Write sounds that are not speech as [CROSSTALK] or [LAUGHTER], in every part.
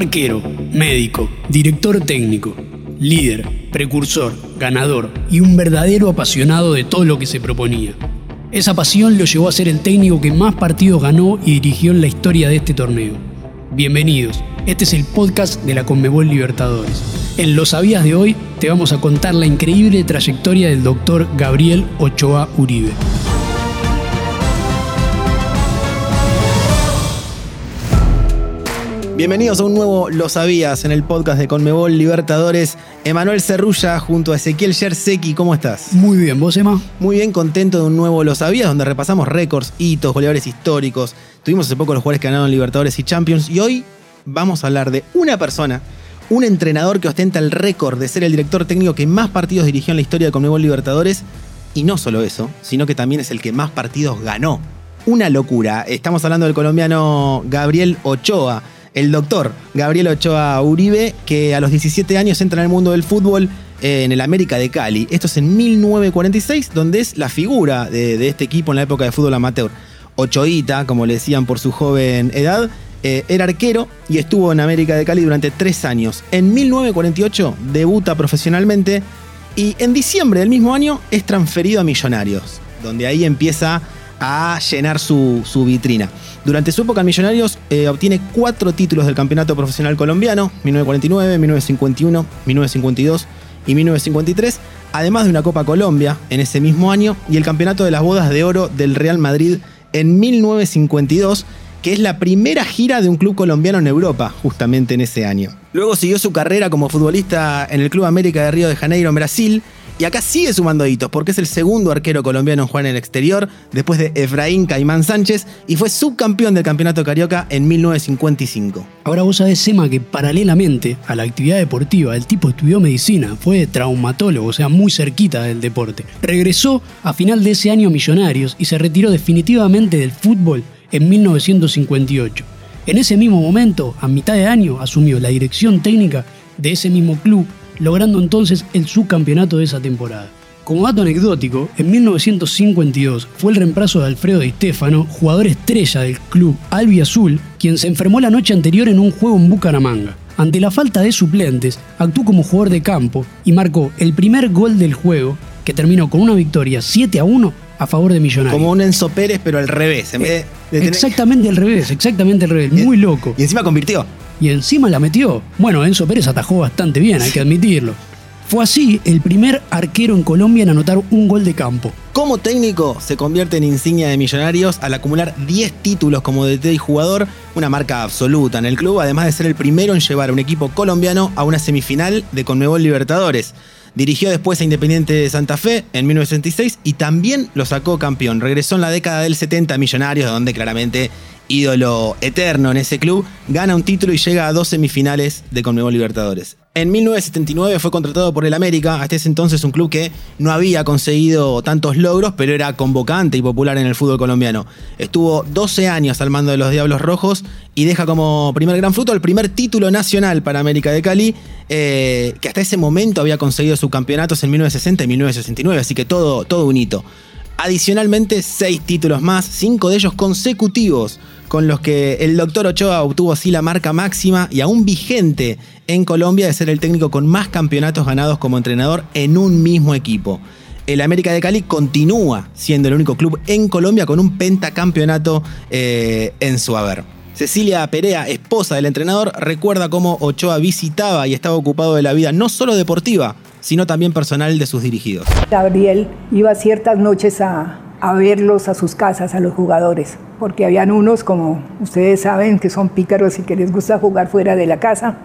Arquero, médico, director técnico, líder, precursor, ganador y un verdadero apasionado de todo lo que se proponía. Esa pasión lo llevó a ser el técnico que más partidos ganó y dirigió en la historia de este torneo. Bienvenidos, este es el podcast de la Conmebol Libertadores. En Lo Sabías de hoy te vamos a contar la increíble trayectoria del doctor Gabriel Ochoa Uribe. Bienvenidos a un nuevo Lo Sabías en el podcast de Conmebol Libertadores. Emanuel Cerrulla junto a Ezequiel Yerseki, ¿cómo estás? Muy bien, ¿vos, Emma? Muy bien, contento de un nuevo Lo Sabías donde repasamos récords, hitos, goleadores históricos. Tuvimos hace poco los jugadores que ganaron Libertadores y Champions y hoy vamos a hablar de una persona, un entrenador que ostenta el récord de ser el director técnico que más partidos dirigió en la historia de Conmebol Libertadores. Y no solo eso, sino que también es el que más partidos ganó. Una locura. Estamos hablando del colombiano Gabriel Ochoa el doctor Gabriel Ochoa Uribe, que a los 17 años entra en el mundo del fútbol eh, en el América de Cali. Esto es en 1946, donde es la figura de, este equipo en la época de fútbol amateur. Ochoita, como le decían por su joven edad, eh, era arquero y estuvo en América de Cali durante tres años. En 1948 debuta profesionalmente y en diciembre del mismo año es transferido a Millonarios, donde ahí empieza a llenar su, vitrina. Durante su época en Millonarios eh, obtiene cuatro títulos del campeonato profesional colombiano, 1949, 1951, 1952 y 1953, además de una Copa Colombia en ese mismo año y el campeonato de las bodas de oro del Real Madrid en 1952, que es la primera gira de un club colombiano en Europa, justamente en ese año. Luego siguió su carrera como futbolista en el Club América de Río de Janeiro en Brasil y acá sigue sumando hitos, porque es el segundo arquero colombiano en jugar en el exterior, después de Efraín Caimán Sánchez, y fue subcampeón del Campeonato Carioca en 1955. Ahora vos sabés, Sema, que paralelamente a la actividad deportiva, el tipo estudió medicina, fue traumatólogo, o sea, muy cerquita del deporte. Regresó a final de ese año a Millonarios y se retiró definitivamente del fútbol en 1958. En ese mismo momento, a mitad de año, asumió la dirección técnica de ese mismo club logrando entonces el subcampeonato de esa temporada. Como dato anecdótico, en 1952 fue el reemplazo de Alfredo Di Stefano, jugador estrella del club Albi Azul, quien se enfermó la noche anterior en un juego en Bucaramanga. Ante la falta de suplentes, actuó como jugador de campo y marcó el primer gol del juego, que terminó con una victoria 7 a 1 a favor de Millonarios. Como un Enzo Pérez, pero al revés. Exactamente al revés, exactamente al revés. Muy loco. Y encima convirtió y encima la metió. Bueno, Enzo Pérez atajó bastante bien, hay que admitirlo. Fue así el primer arquero en Colombia en anotar un gol de campo. Como técnico, se convierte en insignia de Millonarios al acumular 10 títulos como DT y jugador, una marca absoluta en el club, además de ser el primero en llevar a un equipo colombiano a una semifinal de Conmebol Libertadores. Dirigió después a Independiente de Santa Fe en 1966 y también lo sacó campeón. Regresó en la década del 70 a Millonarios, donde claramente ídolo eterno en ese club, gana un título y llega a dos semifinales de Conmebol Libertadores. En 1979 fue contratado por el América, hasta ese entonces un club que no había conseguido tantos logros, pero era convocante y popular en el fútbol colombiano. Estuvo 12 años al mando de los Diablos Rojos y deja como primer gran fruto el primer título nacional para América de Cali, eh, que hasta ese momento había conseguido subcampeonatos en 1960 y 1969, así que todo, todo un hito. Adicionalmente, seis títulos más, cinco de ellos consecutivos, con los que el doctor Ochoa obtuvo así la marca máxima y aún vigente en Colombia de ser el técnico con más campeonatos ganados como entrenador en un mismo equipo. El América de Cali continúa siendo el único club en Colombia con un pentacampeonato eh, en su haber. Cecilia Perea, esposa del entrenador, recuerda cómo Ochoa visitaba y estaba ocupado de la vida no solo deportiva, sino también personal de sus dirigidos. Gabriel iba ciertas noches a, verlos a sus casas, a los jugadores, porque habían unos, como ustedes saben, que son pícaros y que les gusta jugar fuera de la casa.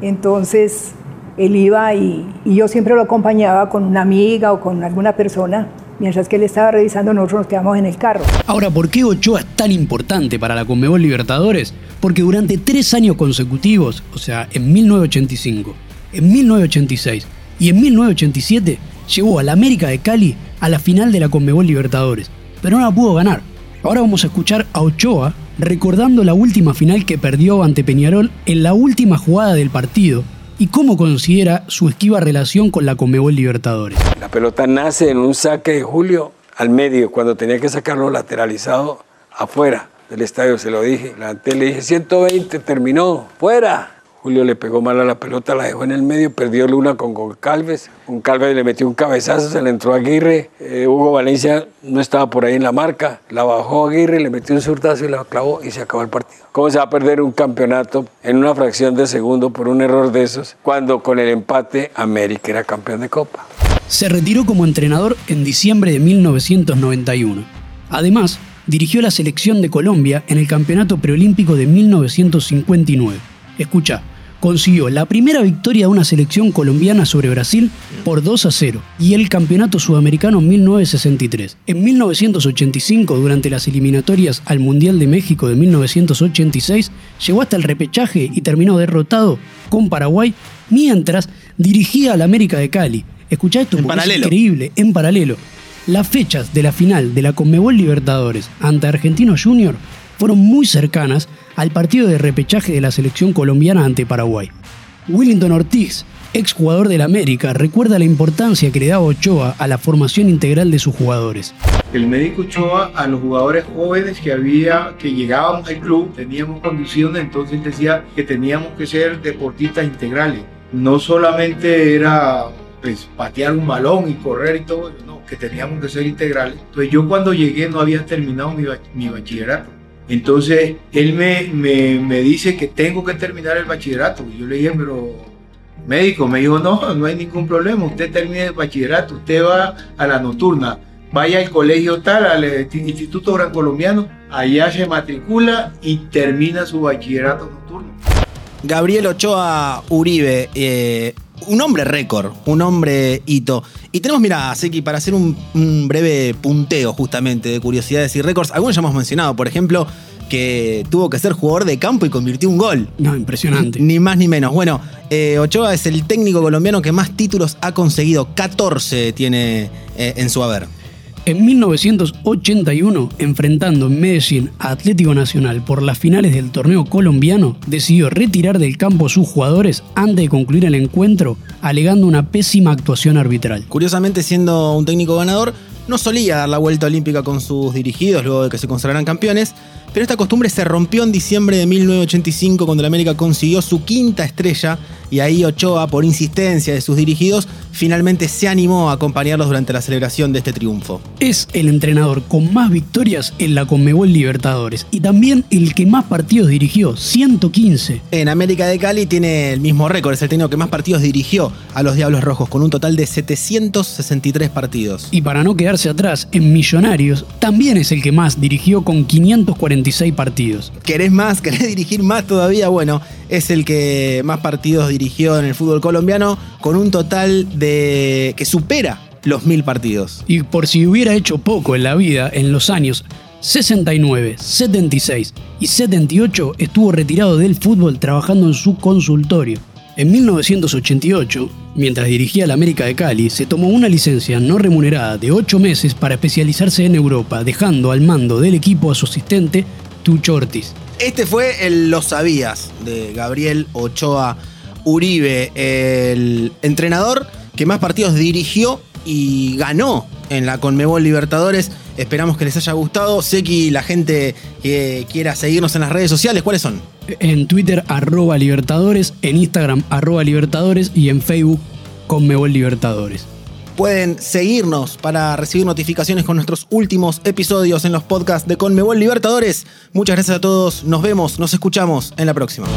Entonces, él iba y, y yo siempre lo acompañaba con una amiga o con alguna persona mientras que él estaba revisando, nosotros nos quedamos en el carro. Ahora, ¿por qué Ochoa es tan importante para la Conmebol Libertadores? Porque durante tres años consecutivos, o sea, en 1985, en 1986 y en 1987 llevó a la América de Cali a la final de la Conmebol Libertadores, pero no la pudo ganar. Ahora vamos a escuchar a Ochoa recordando la última final que perdió ante Peñarol en la última jugada del partido y cómo considera su esquiva relación con la Conmebol Libertadores. La pelota nace en un saque de Julio al medio, cuando tenía que sacarlo lateralizado afuera del estadio, se lo dije. La le dije 120, terminó, fuera. Julio le pegó mal a la pelota, la dejó en el medio, perdió Luna con Goncalves. Goncalves le metió un cabezazo, se le entró a Aguirre. Eh, Hugo Valencia no estaba por ahí en la marca, la bajó Aguirre, le metió un surtazo y la clavó y se acabó el partido. ¿Cómo se va a perder un campeonato en una fracción de segundo por un error de esos cuando con el empate América era campeón de Copa? Se retiró como entrenador en diciembre de 1991. Además, dirigió la selección de Colombia en el Campeonato Preolímpico de 1959. Escucha, consiguió la primera victoria de una selección colombiana sobre Brasil por 2 a 0 y el Campeonato Sudamericano 1963. En 1985, durante las eliminatorias al Mundial de México de 1986, llegó hasta el repechaje y terminó derrotado con Paraguay mientras dirigía al América de Cali. Escuchá esto, En porque es increíble, en paralelo. Las fechas de la final de la Conmebol Libertadores ante Argentino Junior fueron muy cercanas al partido de repechaje de la selección colombiana ante Paraguay. Willington Ortiz, exjugador del América, recuerda la importancia que le daba Ochoa a la formación integral de sus jugadores. El médico Ochoa a los jugadores jóvenes que había, que llegábamos al club, teníamos condiciones, entonces decía que teníamos que ser deportistas integrales. No solamente era pues, patear un balón y correr y todo, no, que teníamos que ser integrales. Entonces yo cuando llegué no había terminado mi, bach- mi bachillerato. Entonces él me, me, me dice que tengo que terminar el bachillerato. Yo le dije, pero médico, me dijo, no, no hay ningún problema, usted termina el bachillerato, usted va a la nocturna, vaya al colegio tal, al eh, Instituto Gran Colombiano, allá se matricula y termina su bachillerato nocturno. Gabriel Ochoa Uribe, eh, un hombre récord, un hombre hito. Y tenemos, mira, Seki, para hacer un, un breve punteo justamente de curiosidades y récords, algunos ya hemos mencionado, por ejemplo, que tuvo que ser jugador de campo y convirtió un gol. No, impresionante. Ni más ni menos. Bueno, eh, Ochoa es el técnico colombiano que más títulos ha conseguido. 14 tiene eh, en su haber. En 1981, enfrentando en Medellín a Atlético Nacional por las finales del torneo colombiano, decidió retirar del campo a sus jugadores antes de concluir el encuentro, alegando una pésima actuación arbitral. Curiosamente, siendo un técnico ganador, no solía dar la vuelta olímpica con sus dirigidos luego de que se consagraran campeones, pero esta costumbre se rompió en diciembre de 1985 cuando el América consiguió su quinta estrella y ahí Ochoa, por insistencia de sus dirigidos, finalmente se animó a acompañarlos durante la celebración de este triunfo. Es el entrenador con más victorias en la Conmebol Libertadores y también el que más partidos dirigió, 115. En América de Cali tiene el mismo récord, es el técnico que más partidos dirigió a los Diablos Rojos, con un total de 763 partidos. Y para no quedarse atrás, en Millonarios también es el que más dirigió con 546 partidos. ¿Querés más? [LAUGHS] ¿Querés dirigir más todavía? Bueno, es el que más partidos dirigió en el fútbol colombiano, con un total de que supera los mil partidos. Y por si hubiera hecho poco en la vida, en los años 69, 76 y 78 estuvo retirado del fútbol trabajando en su consultorio. En 1988, mientras dirigía la América de Cali, se tomó una licencia no remunerada de 8 meses para especializarse en Europa, dejando al mando del equipo a su asistente, Tucho Ortiz. Este fue el Lo Sabías de Gabriel Ochoa Uribe, el entrenador que más partidos dirigió y ganó en la Conmebol Libertadores. Esperamos que les haya gustado. Sé que la gente que quiera seguirnos en las redes sociales, ¿cuáles son? En Twitter, arroba Libertadores, en Instagram, arroba Libertadores y en Facebook, Conmebol Libertadores. Pueden seguirnos para recibir notificaciones con nuestros últimos episodios en los podcasts de Conmebol Libertadores. Muchas gracias a todos. Nos vemos, nos escuchamos en la próxima.